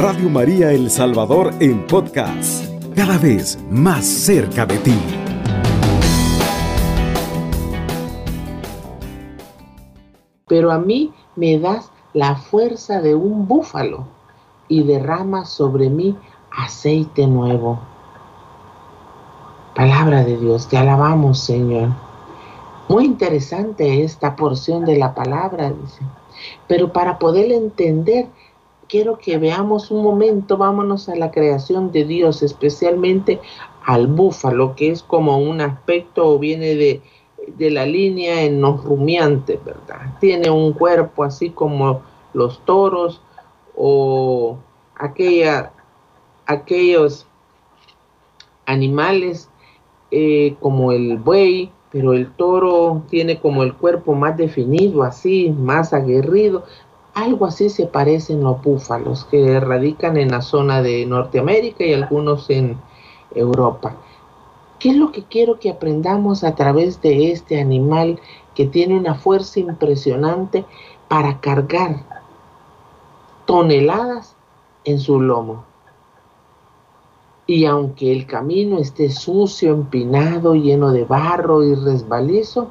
Radio María El Salvador en podcast, cada vez más cerca de ti. Pero a mí me das la fuerza de un búfalo y derramas sobre mí aceite nuevo. Palabra de Dios, te alabamos Señor. Muy interesante esta porción de la palabra, dice. Pero para poder entender, quiero que veamos un momento, vámonos a la creación de Dios, especialmente al búfalo, que es como un aspecto o viene de, de la línea en los rumiantes, ¿verdad? Tiene un cuerpo así como los toros o aquella, aquellos animales eh, como el buey, pero el toro tiene como el cuerpo más definido, así, más aguerrido. Algo así se parecen los búfalos que radican en la zona de Norteamérica y algunos en Europa. ¿Qué es lo que quiero que aprendamos a través de este animal que tiene una fuerza impresionante para cargar toneladas en su lomo? Y aunque el camino esté sucio, empinado, lleno de barro y resbalizo,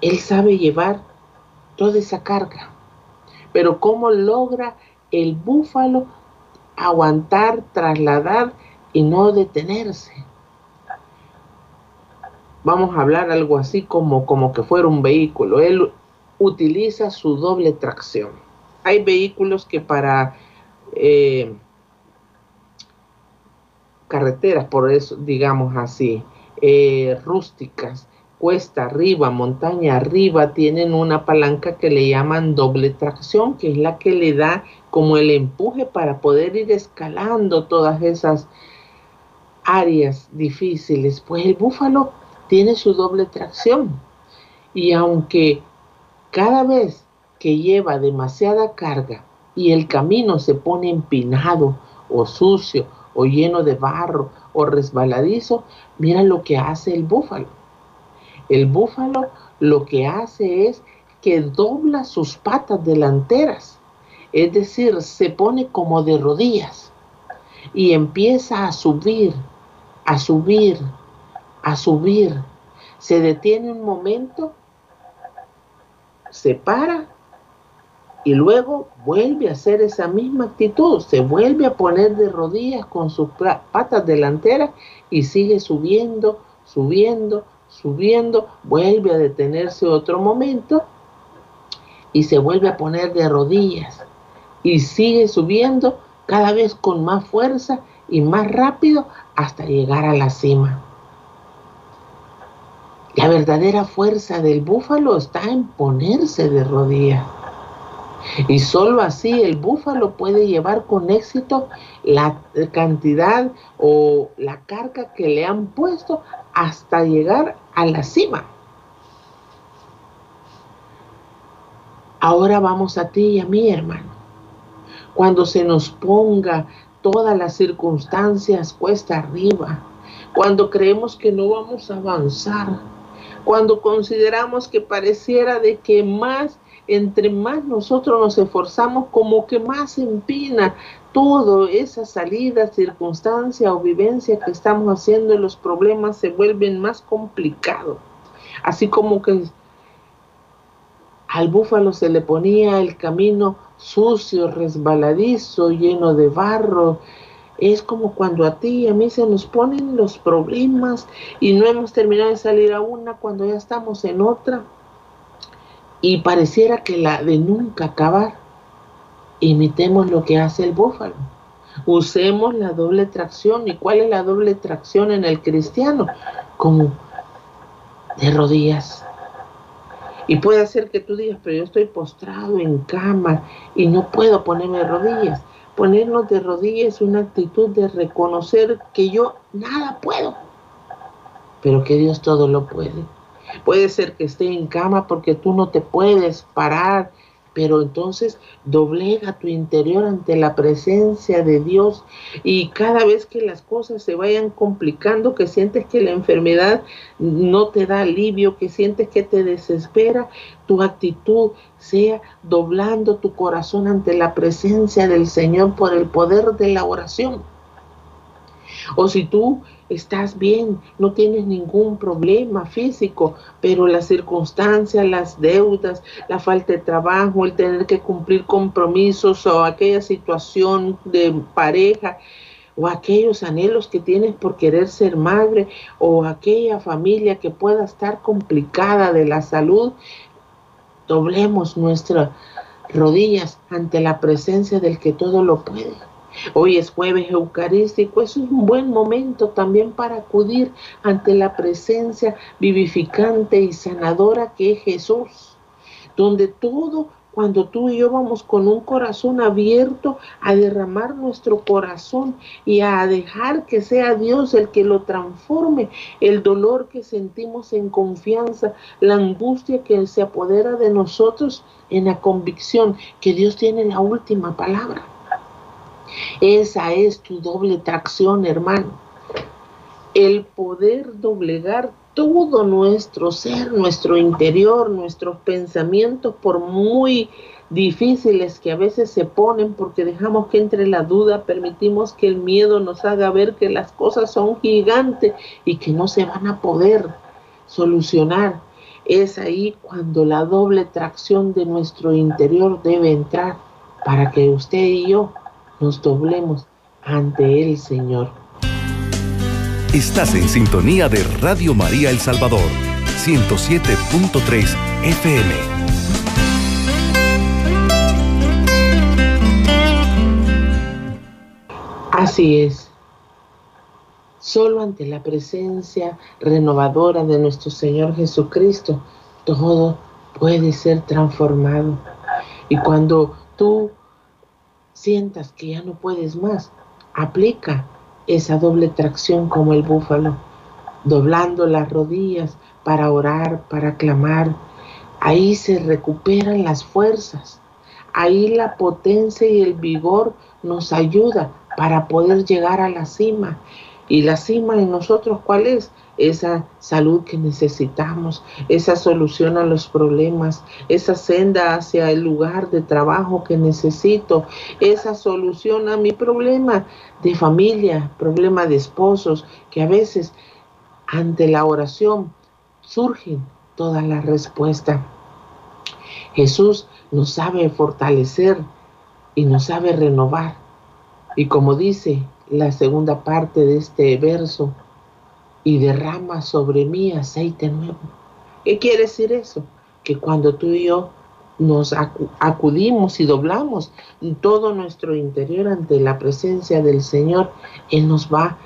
Él sabe llevar toda esa carga. Pero ¿cómo logra el búfalo aguantar, trasladar y no detenerse? Vamos a hablar algo así como, como que fuera un vehículo. Él utiliza su doble tracción. Hay vehículos que para... Eh, carreteras, por eso digamos así, eh, rústicas, cuesta arriba, montaña arriba, tienen una palanca que le llaman doble tracción, que es la que le da como el empuje para poder ir escalando todas esas áreas difíciles. Pues el búfalo tiene su doble tracción. Y aunque cada vez que lleva demasiada carga y el camino se pone empinado o sucio o lleno de barro o resbaladizo, mira lo que hace el búfalo. El búfalo lo que hace es que dobla sus patas delanteras, es decir, se pone como de rodillas y empieza a subir, a subir, a subir. Se detiene un momento, se para y luego vuelve a hacer esa misma actitud, se vuelve a poner de rodillas con sus patas delanteras y sigue subiendo, subiendo, subiendo, vuelve a detenerse otro momento y se vuelve a poner de rodillas y sigue subiendo cada vez con más fuerza y más rápido hasta llegar a la cima. La verdadera fuerza del búfalo está en ponerse de rodillas. Y solo así el búfalo puede llevar con éxito la cantidad o la carga que le han puesto hasta llegar a la cima. Ahora vamos a ti y a mí, hermano. Cuando se nos ponga todas las circunstancias cuesta arriba, cuando creemos que no vamos a avanzar, cuando consideramos que pareciera de que más entre más nosotros nos esforzamos, como que más empina todo esa salida, circunstancia o vivencia que estamos haciendo los problemas se vuelven más complicados. Así como que al búfalo se le ponía el camino sucio, resbaladizo, lleno de barro. Es como cuando a ti y a mí se nos ponen los problemas y no hemos terminado de salir a una cuando ya estamos en otra y pareciera que la de nunca acabar. Imitemos lo que hace el búfalo. Usemos la doble tracción. ¿Y cuál es la doble tracción en el cristiano? Como de rodillas. Y puede ser que tú digas, pero yo estoy postrado en cama y no puedo ponerme de rodillas. Ponernos de rodillas es una actitud de reconocer que yo nada puedo, pero que Dios todo lo puede. Puede ser que esté en cama porque tú no te puedes parar pero entonces doblega tu interior ante la presencia de Dios y cada vez que las cosas se vayan complicando, que sientes que la enfermedad no te da alivio, que sientes que te desespera, tu actitud sea doblando tu corazón ante la presencia del Señor por el poder de la oración. O si tú estás bien, no tienes ningún problema físico, pero las circunstancias, las deudas, la falta de trabajo, el tener que cumplir compromisos o aquella situación de pareja o aquellos anhelos que tienes por querer ser madre o aquella familia que pueda estar complicada de la salud, doblemos nuestras rodillas ante la presencia del que todo lo puede Hoy es jueves eucarístico, es un buen momento también para acudir ante la presencia vivificante y sanadora que es Jesús, donde todo cuando tú y yo vamos con un corazón abierto a derramar nuestro corazón y a dejar que sea Dios el que lo transforme, el dolor que sentimos en confianza, la angustia que se apodera de nosotros en la convicción que Dios tiene la última palabra. Esa es tu doble tracción, hermano. El poder doblegar todo nuestro ser, nuestro interior, nuestros pensamientos, por muy difíciles que a veces se ponen porque dejamos que entre la duda, permitimos que el miedo nos haga ver que las cosas son gigantes y que no se van a poder solucionar. Es ahí cuando la doble tracción de nuestro interior debe entrar para que usted y yo nos doblemos ante el Señor. Estás en sintonía de Radio María El Salvador, 107.3 FM. Así es. Solo ante la presencia renovadora de nuestro Señor Jesucristo, todo puede ser transformado. Y cuando tú sientas que ya no puedes más, aplica esa doble tracción como el búfalo, doblando las rodillas para orar, para clamar. Ahí se recuperan las fuerzas. Ahí la potencia y el vigor nos ayuda para poder llegar a la cima. Y la cima en nosotros, ¿cuál es? esa salud que necesitamos, esa solución a los problemas, esa senda hacia el lugar de trabajo que necesito, esa solución a mi problema de familia, problema de esposos, que a veces ante la oración surgen todas las respuestas. Jesús nos sabe fortalecer y nos sabe renovar. Y como dice la segunda parte de este verso, y derrama sobre mí aceite nuevo. ¿Qué quiere decir eso? Que cuando tú y yo nos acudimos y doblamos todo nuestro interior ante la presencia del Señor, Él nos va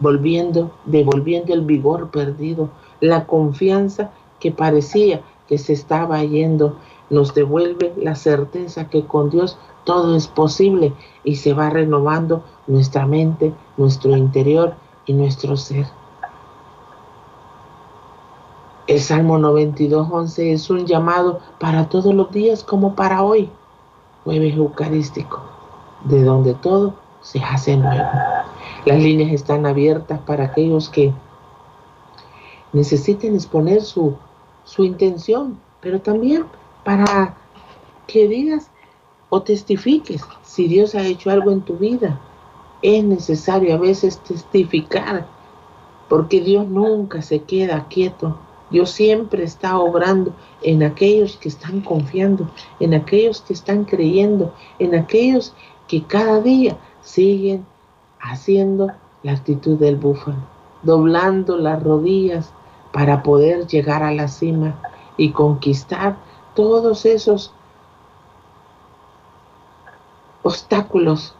volviendo, devolviendo el vigor perdido, la confianza que parecía que se estaba yendo, nos devuelve la certeza que con Dios todo es posible y se va renovando nuestra mente, nuestro interior nuestro ser. El Salmo 92.11 es un llamado para todos los días como para hoy, jueves eucarístico, de donde todo se hace nuevo. Las líneas están abiertas para aquellos que necesiten exponer su, su intención, pero también para que digas o testifiques si Dios ha hecho algo en tu vida, es necesario a veces testificar, porque Dios nunca se queda quieto. Dios siempre está obrando en aquellos que están confiando, en aquellos que están creyendo, en aquellos que cada día siguen haciendo la actitud del búfalo, doblando las rodillas para poder llegar a la cima y conquistar todos esos obstáculos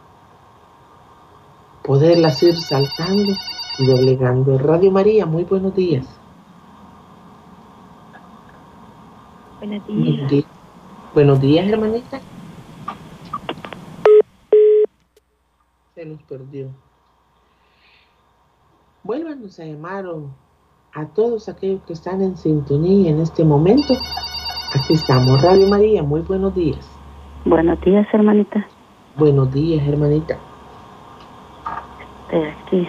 poderlas ir saltando y doblegando. Radio María, muy buenos días. Buenos días. Buenos días, hermanita. Se nos perdió. Vuélvanos a llamar a todos aquellos que están en sintonía en este momento Aquí estamos, Radio María, muy buenos días. Buenos días, hermanita. Buenos días, hermanita. Estoy aquí,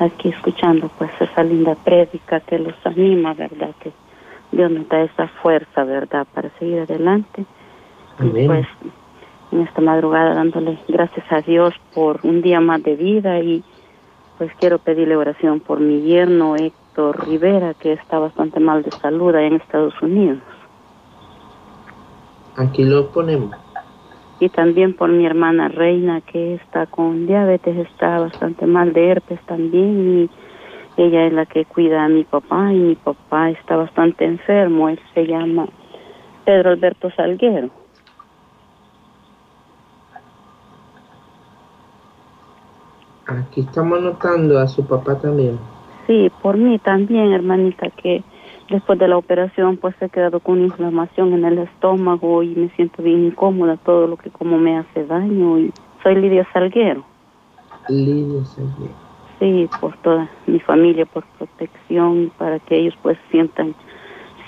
aquí escuchando pues esa linda prédica que los anima, ¿verdad? Que Dios nos da esa fuerza, ¿verdad? Para seguir adelante. Amén. Y pues en esta madrugada dándole gracias a Dios por un día más de vida y pues quiero pedirle oración por mi yerno Héctor Rivera, que está bastante mal de salud allá en Estados Unidos. Aquí lo ponemos. Y también por mi hermana Reina, que está con diabetes, está bastante mal de herpes también. Y ella es la que cuida a mi papá y mi papá está bastante enfermo. Él se llama Pedro Alberto Salguero. Aquí estamos anotando a su papá también. Sí, por mí también, hermanita, que después de la operación pues he quedado con inflamación en el estómago y me siento bien incómoda, todo lo que como me hace daño. Y soy Lidia Salguero. Lidia Salguero. Sí, por toda mi familia, por protección, para que ellos pues sientan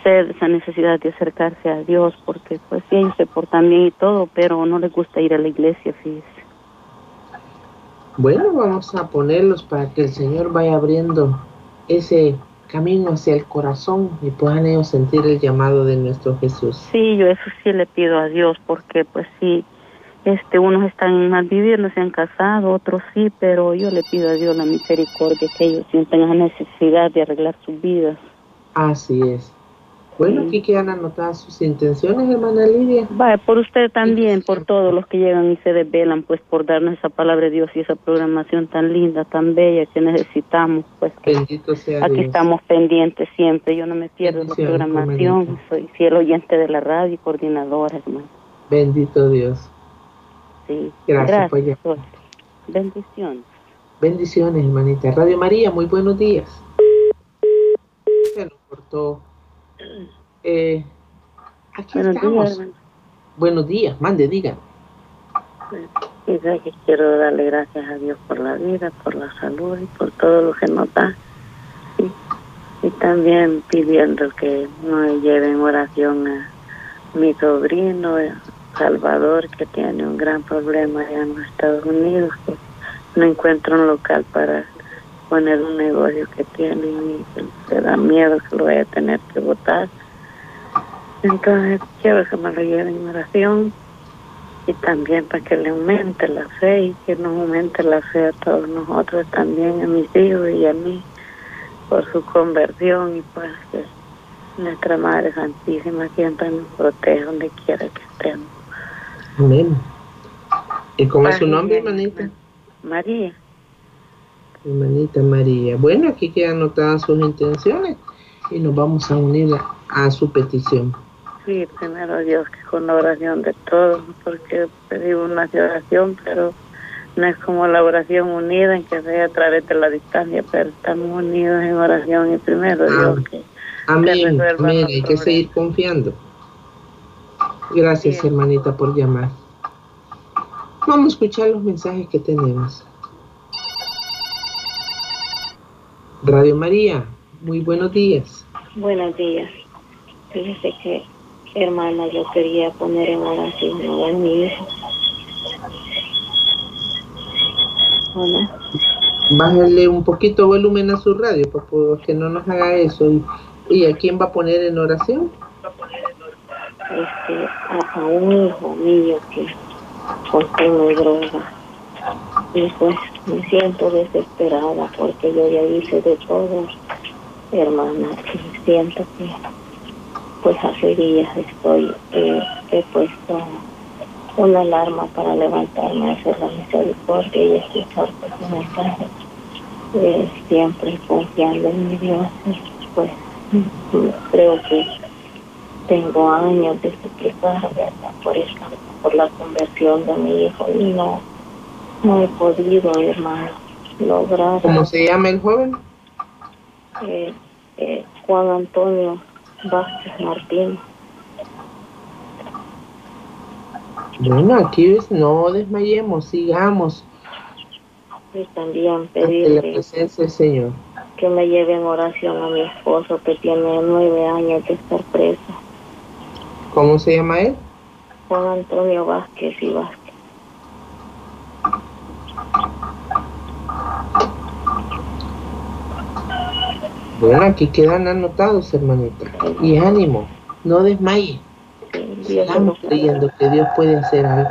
sed, esa necesidad de acercarse a Dios, porque pues sí, ellos se portan bien y todo, pero no les gusta ir a la iglesia, fíjese. Bueno, vamos a ponerlos para que el Señor vaya abriendo ese camino hacia el corazón y puedan ellos sentir el llamado de nuestro Jesús. Sí, yo eso sí le pido a Dios, porque pues sí, este, unos están mal vivir, no se han casado, otros sí, pero yo le pido a Dios la misericordia, que ellos sientan la necesidad de arreglar sus vidas. Así es. Bueno, aquí quedan anotadas sus intenciones, hermana Lidia. Vaya, por usted también, por todos los que llegan y se desvelan, pues por darnos esa palabra de Dios y esa programación tan linda, tan bella que necesitamos, pues Bendito sea aquí Dios. estamos pendientes siempre, yo no me pierdo la programación, hermanita. soy fiel oyente de la radio y coordinadora, hermano. Bendito Dios. Sí. Gracias por llamar. Sol. Bendiciones. Bendiciones, hermanita. Radio María, muy buenos días. Se nos cortó. Eh, aquí Buenos estamos. días. Buenos días, mande, diga. Que quiero darle gracias a Dios por la vida, por la salud y por todo lo que nos da. Y, y también pidiendo que nos lleven oración a mi sobrino Salvador, que tiene un gran problema allá en los Estados Unidos, que no encuentra un local para poner un negocio que tiene y se da miedo que lo vaya a tener que votar. Entonces quiero que me lo lleven en oración y también para que le aumente la fe y que nos aumente la fe a todos nosotros también, a mis hijos y a mí, por su conversión y pues que nuestra Madre Santísima siempre nos protege donde quiera que estemos. Amén. ¿Y cómo es su nombre, hermanita? María. Hermanita María. Bueno, aquí quedan anotadas sus intenciones y nos vamos a unir a, a su petición. Sí, primero Dios, que con la oración de todos, porque pedimos una oración, pero no es como la oración unida, en que sea a través de la distancia, pero estamos unidos en oración y primero Dios, que Amén. Amén. Hay que seguir confiando. Gracias, Sí. hermanita, por llamar. Vamos a escuchar los mensajes que tenemos. Radio María, muy buenos días. Buenos días. Fíjese que, hermana, yo quería poner en oración a mi hijo. Hola. Bájale un poquito volumen a su radio, por favor, que no nos haga eso. ¿Y, y a quién va a poner en oración? Este, a, a un hijo mío que consume droga. Y pues me siento desesperada porque yo ya hice de todo, hermana. Y siento que pues hace días estoy, eh, he puesto una alarma para levantarme a hacer la misericordia y escuchar su mensaje. Eh, siempre confiando en mi Dios. Pues creo que tengo años de suplicar por por la conversión de mi hijo y no, no he podido, hermano, lograr. ¿Cómo se llama el joven? Eh, eh, Juan Antonio Vázquez Martín. Bueno, aquí no desmayemos, sigamos Y también ante la pedirle presencia del Señor. que me lleve en oración a mi esposo que tiene nueve años de estar preso. ¿Cómo se llama él? Juan Antonio Vázquez y Vázquez. Bueno, aquí quedan anotados, hermanita. Y ánimo, no desmaye. Estamos creyendo que Dios puede hacer algo.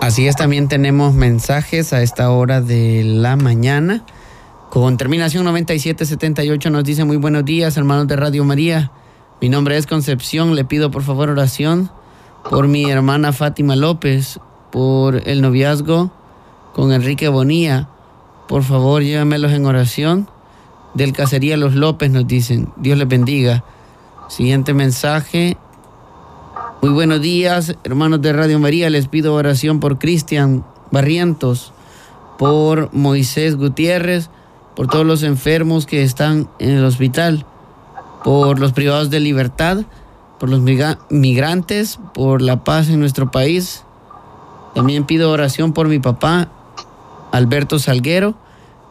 Así es, también tenemos mensajes a esta hora de la mañana. Con terminación 9778 nos dice muy buenos días, hermanos de Radio María. Mi nombre es Concepción, le pido por favor oración por mi hermana Fátima López, por el noviazgo con Enrique Bonía. Por favor, llévamelos en oración. Del Cacería Los López nos dicen, Dios les bendiga. Siguiente mensaje, muy buenos días, hermanos de Radio María. Les pido oración por Cristian Barrientos, por Moisés Gutiérrez, por todos los enfermos que están en el hospital, por los privados de libertad, por los migrantes, por la paz en nuestro país. También pido oración por mi papá, Alberto Salguero,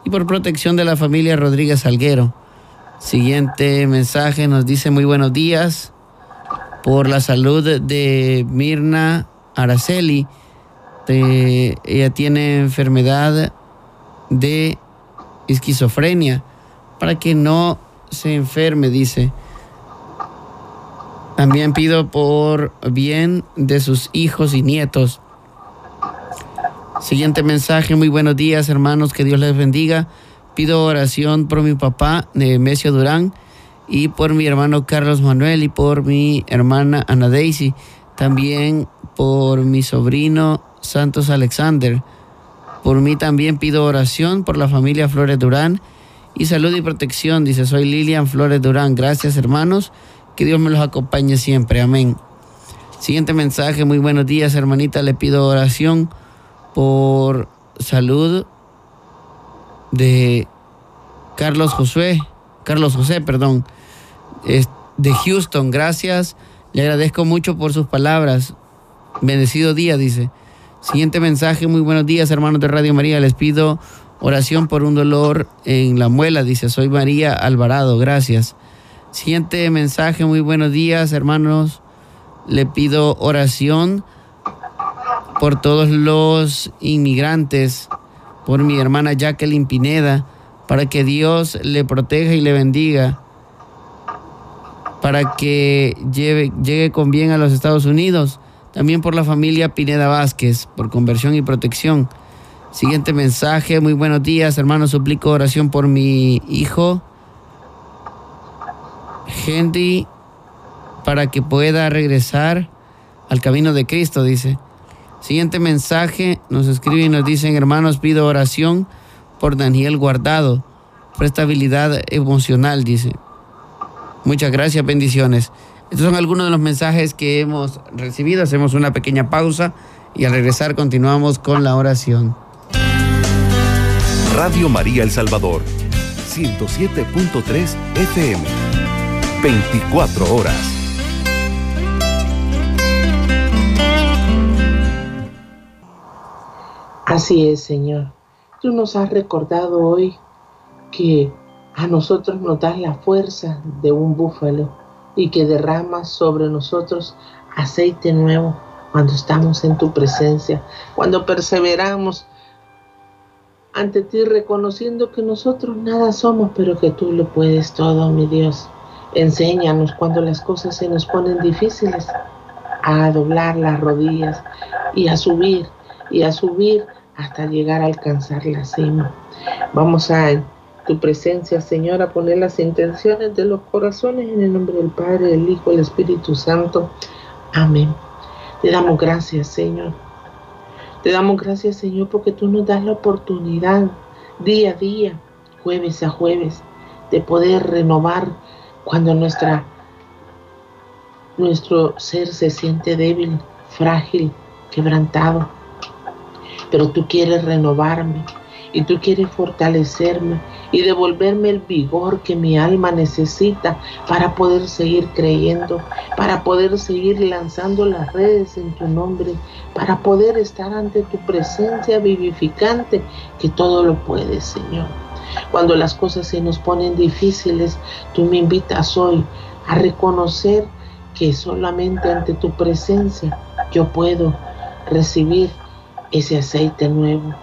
y por protección de la familia Rodríguez Salguero. Siguiente mensaje nos dice muy buenos días por la salud de Mirna Araceli. ella tiene enfermedad de esquizofrenia para que no se enferme, dice. También pido por bien de sus hijos y nietos. Siguiente mensaje, muy buenos días hermanos, que Dios les bendiga. Pido oración por mi papá, Nemesio Durán y por mi hermano Carlos Manuel y por mi hermana Ana Daisy, también por mi sobrino Santos Alexander. Por mí también pido oración por la familia Flores Durán y salud y protección. Dice, soy Lilian Flores Durán. Gracias hermanos, que Dios me los acompañe siempre. Amén. Siguiente mensaje, muy buenos días hermanita, le pido oración por salud de Carlos Josué, Carlos José, perdón de Houston. Gracias. Le agradezco mucho por sus palabras. Bendecido día, dice. Siguiente mensaje, muy buenos días, hermanos de Radio María. Les pido oración por un dolor en la muela, dice. Soy María Alvarado, gracias. Siguiente mensaje, muy buenos días, hermanos. Le pido oración por todos los inmigrantes, por mi hermana Jacqueline Pineda, para que Dios le proteja y le bendiga para que llegue con bien a los Estados Unidos. También por la familia Pineda Vázquez, por conversión y protección. Siguiente mensaje, muy buenos días, hermanos, suplico oración por mi hijo, Henry, para que pueda regresar al camino de Cristo, dice. Siguiente mensaje, nos escriben y nos dicen, hermanos, pido oración por Daniel Guardado, por estabilidad emocional, dice. Muchas gracias, bendiciones. Estos son algunos de los mensajes que hemos recibido. Hacemos una pequeña pausa y al regresar continuamos con la oración. Radio María El Salvador, 107.3 FM, 24 horas. Así es, Señor. Tú nos has recordado hoy que a nosotros nos das la fuerza de un búfalo y que derramas sobre nosotros aceite nuevo cuando estamos en tu presencia, cuando perseveramos ante ti reconociendo que nosotros nada somos, pero que tú lo puedes todo, mi Dios. Enséñanos cuando las cosas se nos ponen difíciles a doblar las rodillas y a subir y a subir hasta llegar a alcanzar la cima. Vamos a tu presencia, Señor, a poner las intenciones de los corazones en el nombre del Padre, del Hijo del Espíritu Santo. Amén. Te damos gracias, Señor. Te damos gracias, Señor, porque tú nos das la oportunidad día a día, jueves a jueves, de poder renovar cuando nuestra, nuestro ser se siente débil, frágil, quebrantado. Pero tú quieres renovarme y tú quieres fortalecerme y devolverme el vigor que mi alma necesita para poder seguir creyendo, para poder seguir lanzando las redes en tu nombre, para poder estar ante tu presencia vivificante, que todo lo puedes, Señor. Cuando las cosas se nos ponen difíciles, tú me invitas hoy a reconocer que solamente ante tu presencia yo puedo recibir ese aceite nuevo.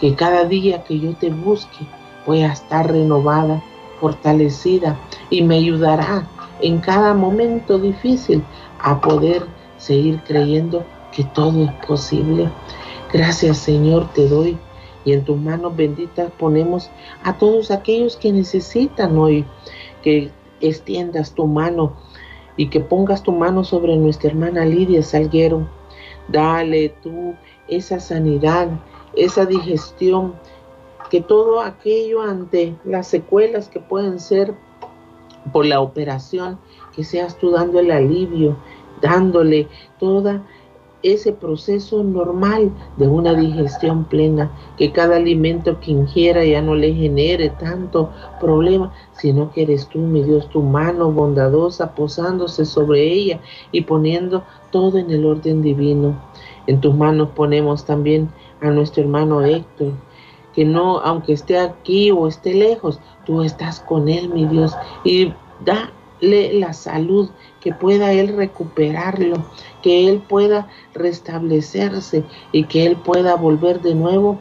Que cada día que yo te busque voy a estar renovada, fortalecida y me ayudará en cada momento difícil a poder seguir creyendo que todo es posible. Gracias Señor te doy y en tus manos benditas ponemos a todos aquellos que necesitan hoy que extiendas tu mano y que pongas tu mano sobre nuestra hermana Lidia Salguero. Dale tú esa sanidad, esa digestión, que todo aquello ante las secuelas que pueden ser por la operación, que seas tú dando el alivio, dándole toda ese proceso normal de una digestión plena, que cada alimento que ingiera ya no le genere tanto problema, sino que eres tú, mi Dios, tu mano bondadosa posándose sobre ella y poniendo todo en el orden divino. En tus manos ponemos también a nuestro hermano Héctor, que no, aunque esté aquí o esté lejos, tú estás con él, mi Dios, y dale la salud, que pueda él recuperarlo, que él pueda restablecerse y que él pueda volver de nuevo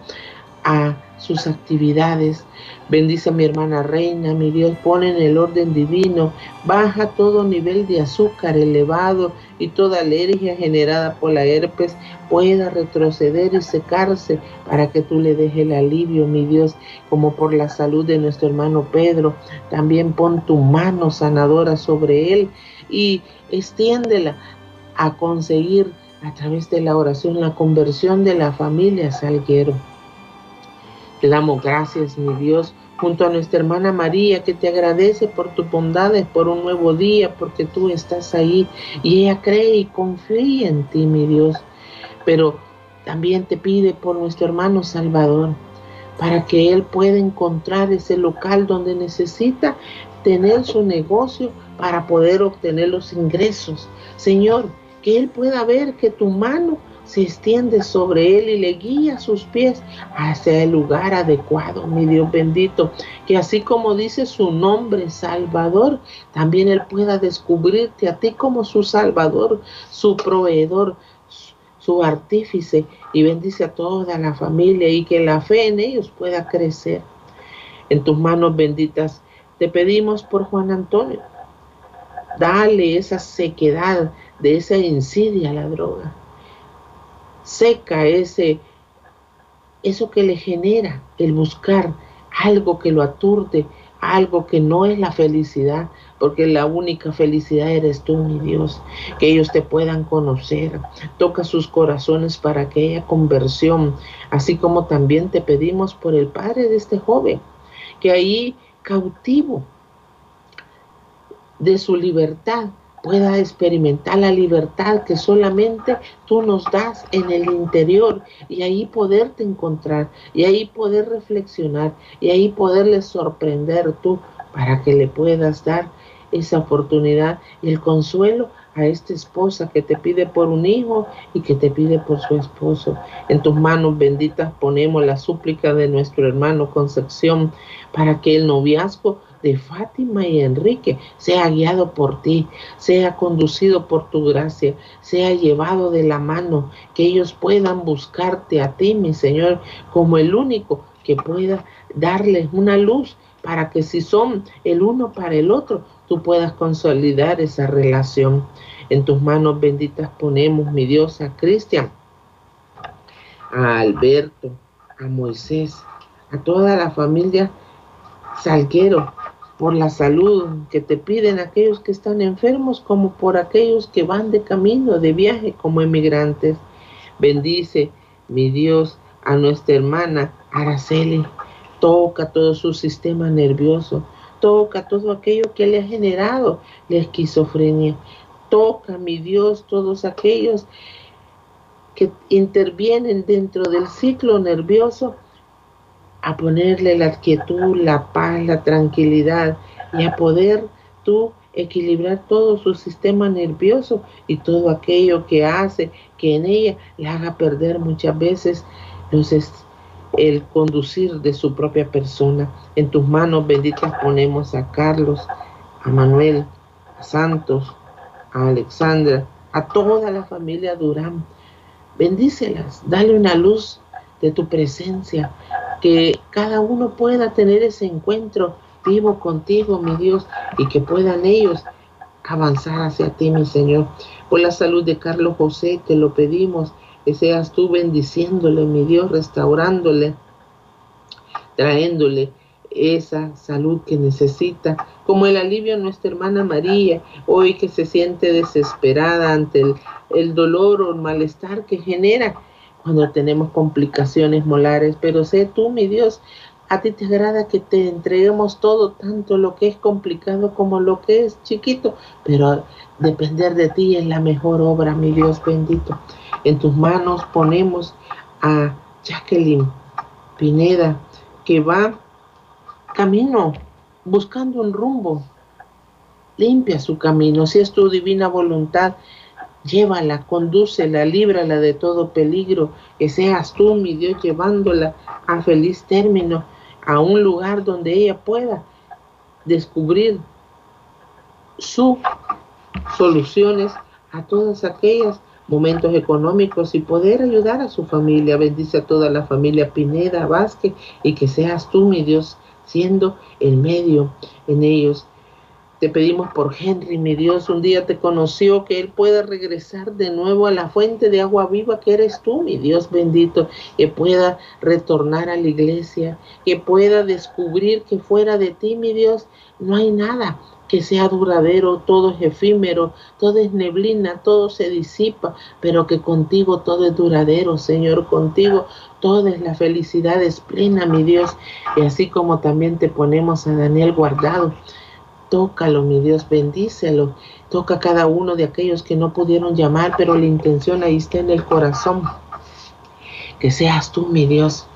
a sus actividades. Bendice a mi hermana reina, mi Dios, pone en el orden divino, baja todo nivel de azúcar elevado y toda alergia generada por la herpes pueda retroceder y secarse para que tú le dejes el alivio, mi Dios, como por la salud de nuestro hermano Pedro. También pon tu mano sanadora sobre él y extiéndela a conseguir a través de la oración la conversión de la familia Salguero. Te damos gracias, mi Dios, junto a nuestra hermana María, que te agradece por tu bondades, por un nuevo día, porque tú estás ahí y ella cree y confía en ti, mi Dios. Pero también te pide por nuestro hermano Salvador, para que él pueda encontrar ese local donde necesita tener su negocio para poder obtener los ingresos. Señor, que él pueda ver que tu mano se extiende sobre él y le guía sus pies hacia el lugar adecuado, mi Dios bendito, que así como dice su nombre Salvador, también él pueda descubrirte a ti como su Salvador, su proveedor, su artífice y bendice a toda la familia y que la fe en ellos pueda crecer. En tus manos benditas te pedimos por Juan Antonio. Dale esa sequedad de esa insidia a la droga seca ese, eso que le genera el buscar algo que lo aturde, algo que no es la felicidad, porque la única felicidad eres tú, mi Dios, que ellos te puedan conocer. Toca sus corazones para que haya conversión, así como también te pedimos por el padre de este joven, que ahí cautivo de su libertad, pueda experimentar la libertad que solamente tú nos das en el interior y ahí poderte encontrar y ahí poder reflexionar y ahí poderle sorprender tú para que le puedas dar esa oportunidad y el consuelo a esta esposa que te pide por un hijo y que te pide por su esposo. En tus manos benditas ponemos la súplica de nuestro hermano Concepción para que el noviazgo de Fátima y Enrique sea guiado por ti, sea conducido por tu gracia, sea llevado de la mano, que ellos puedan buscarte a ti, mi Señor, como el único que pueda darles una luz para que si son el uno para el otro, tú puedas consolidar esa relación. En tus manos benditas ponemos, mi Dios, a Cristian, a Alberto, a Moisés, a toda la familia Salguero, por la salud que te piden aquellos que están enfermos, como por aquellos que van de camino, de viaje como emigrantes. Bendice, mi Dios, a nuestra hermana Araceli. Toca todo su sistema nervioso. Toca todo aquello que le ha generado la esquizofrenia. Toca, mi Dios, todos aquellos que intervienen dentro del ciclo nervioso a ponerle la quietud, la paz, la tranquilidad y a poder tú equilibrar todo su sistema nervioso y todo aquello que hace que en ella le haga perder muchas veces los el conducir de su propia persona. En tus manos benditas ponemos a Carlos, a Manuel, a Santos, a Alexandra, a toda la familia Durán. Bendícelas, dale una luz de tu presencia, que cada uno pueda tener ese encuentro vivo contigo, mi Dios, y que puedan ellos avanzar hacia ti, mi Señor. Por la salud de Carlos José, te lo pedimos, que seas tú bendiciéndole, mi Dios, restaurándole, trayéndole esa salud que necesita, como el alivio a nuestra hermana María, hoy que se siente desesperada ante el, el dolor o el malestar que genera cuando tenemos complicaciones molares, pero sé tú, mi Dios, a ti te agrada que te entreguemos todo, tanto lo que es complicado como lo que es chiquito, pero depender de ti es la mejor obra, mi Dios bendito. En tus manos ponemos a Jacqueline Pineda, que va camino, buscando un rumbo. Limpia su camino, si es tu divina voluntad, llévala, condúcela, líbrala de todo peligro, que seas tú, mi Dios, llevándola a feliz término, a un lugar donde ella pueda descubrir sus soluciones a todas aquellas momentos económicos y poder ayudar a su familia. Bendice a toda la familia Pineda Vázquez y que seas tú, mi Dios, siendo el medio en ellos. Te pedimos por Henry, mi Dios, un día te conoció, que él pueda regresar de nuevo a la fuente de agua viva que eres tú, mi Dios bendito, que pueda retornar a la iglesia, que pueda descubrir que fuera de ti, mi Dios, no hay nada que sea duradero, todo es efímero, todo es neblina, todo se disipa, pero que contigo todo es duradero, Señor, contigo toda es la felicidad es plena, mi Dios, y así como también te ponemos a Daniel guardado. Tócalo, mi Dios, bendícelo. Toca a cada uno de aquellos que no pudieron llamar, pero la intención ahí está en el corazón. Que seas tú, mi Dios,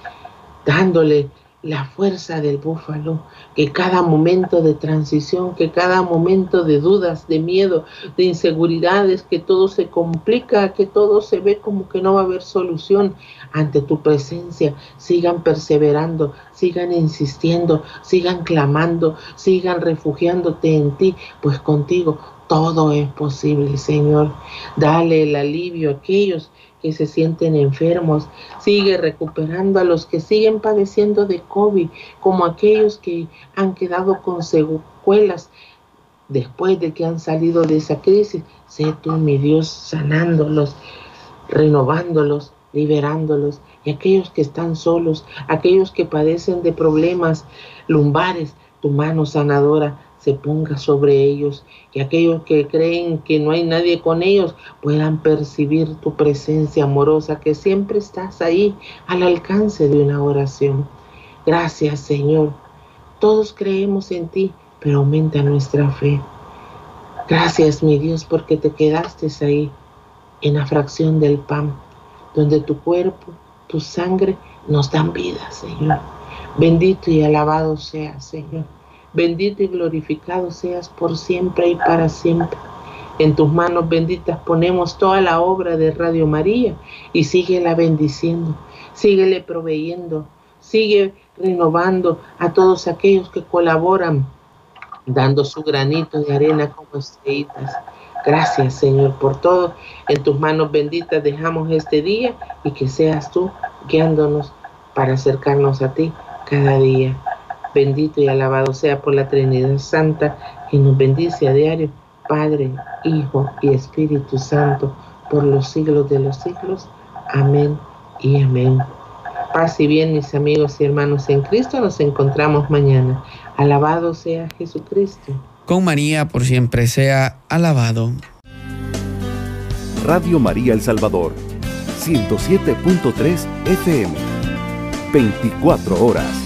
dándole la fuerza del búfalo, que cada momento de transición, que cada momento de dudas, de miedo, de inseguridades, que todo se complica, que todo se ve como que no va a haber solución ante tu presencia, sigan perseverando, sigan insistiendo, sigan clamando, sigan refugiándote en ti, pues contigo todo es posible, Señor. Dale el alivio a aquellos que se sienten enfermos, sigue recuperando a los que siguen padeciendo de COVID, como aquellos que han quedado con secuelas después de que han salido de esa crisis. Sé tú, mi Dios, sanándolos, renovándolos, liberándolos. Y aquellos que están solos, aquellos que padecen de problemas lumbares, tu mano sanadora se ponga sobre ellos, que aquellos que creen que no hay nadie con ellos puedan percibir tu presencia amorosa, que siempre estás ahí al alcance de una oración. Gracias Señor. Todos creemos en ti, pero aumenta nuestra fe. Gracias mi Dios porque te quedaste ahí en la fracción del pan, donde tu cuerpo, tu sangre nos dan vida, Señor. Bendito y alabado sea, Señor. Bendito y glorificado seas por siempre y para siempre. En tus manos benditas ponemos toda la obra de Radio María y síguela bendiciendo, síguele proveyendo, sigue renovando a todos aquellos que colaboran, dando su granito de arena como estrellitas. Gracias Señor por todo. En tus manos benditas dejamos este día y que seas tú guiándonos para acercarnos a ti cada día. Bendito y alabado sea por la Trinidad Santa, que nos bendice a diario, Padre, Hijo y Espíritu Santo, por los siglos de los siglos. Amén y amén. Paz y bien, mis amigos y hermanos en Cristo, nos encontramos mañana. Alabado sea Jesucristo. Con María por siempre sea alabado. Radio María El Salvador, 107.3 FM, 24 horas.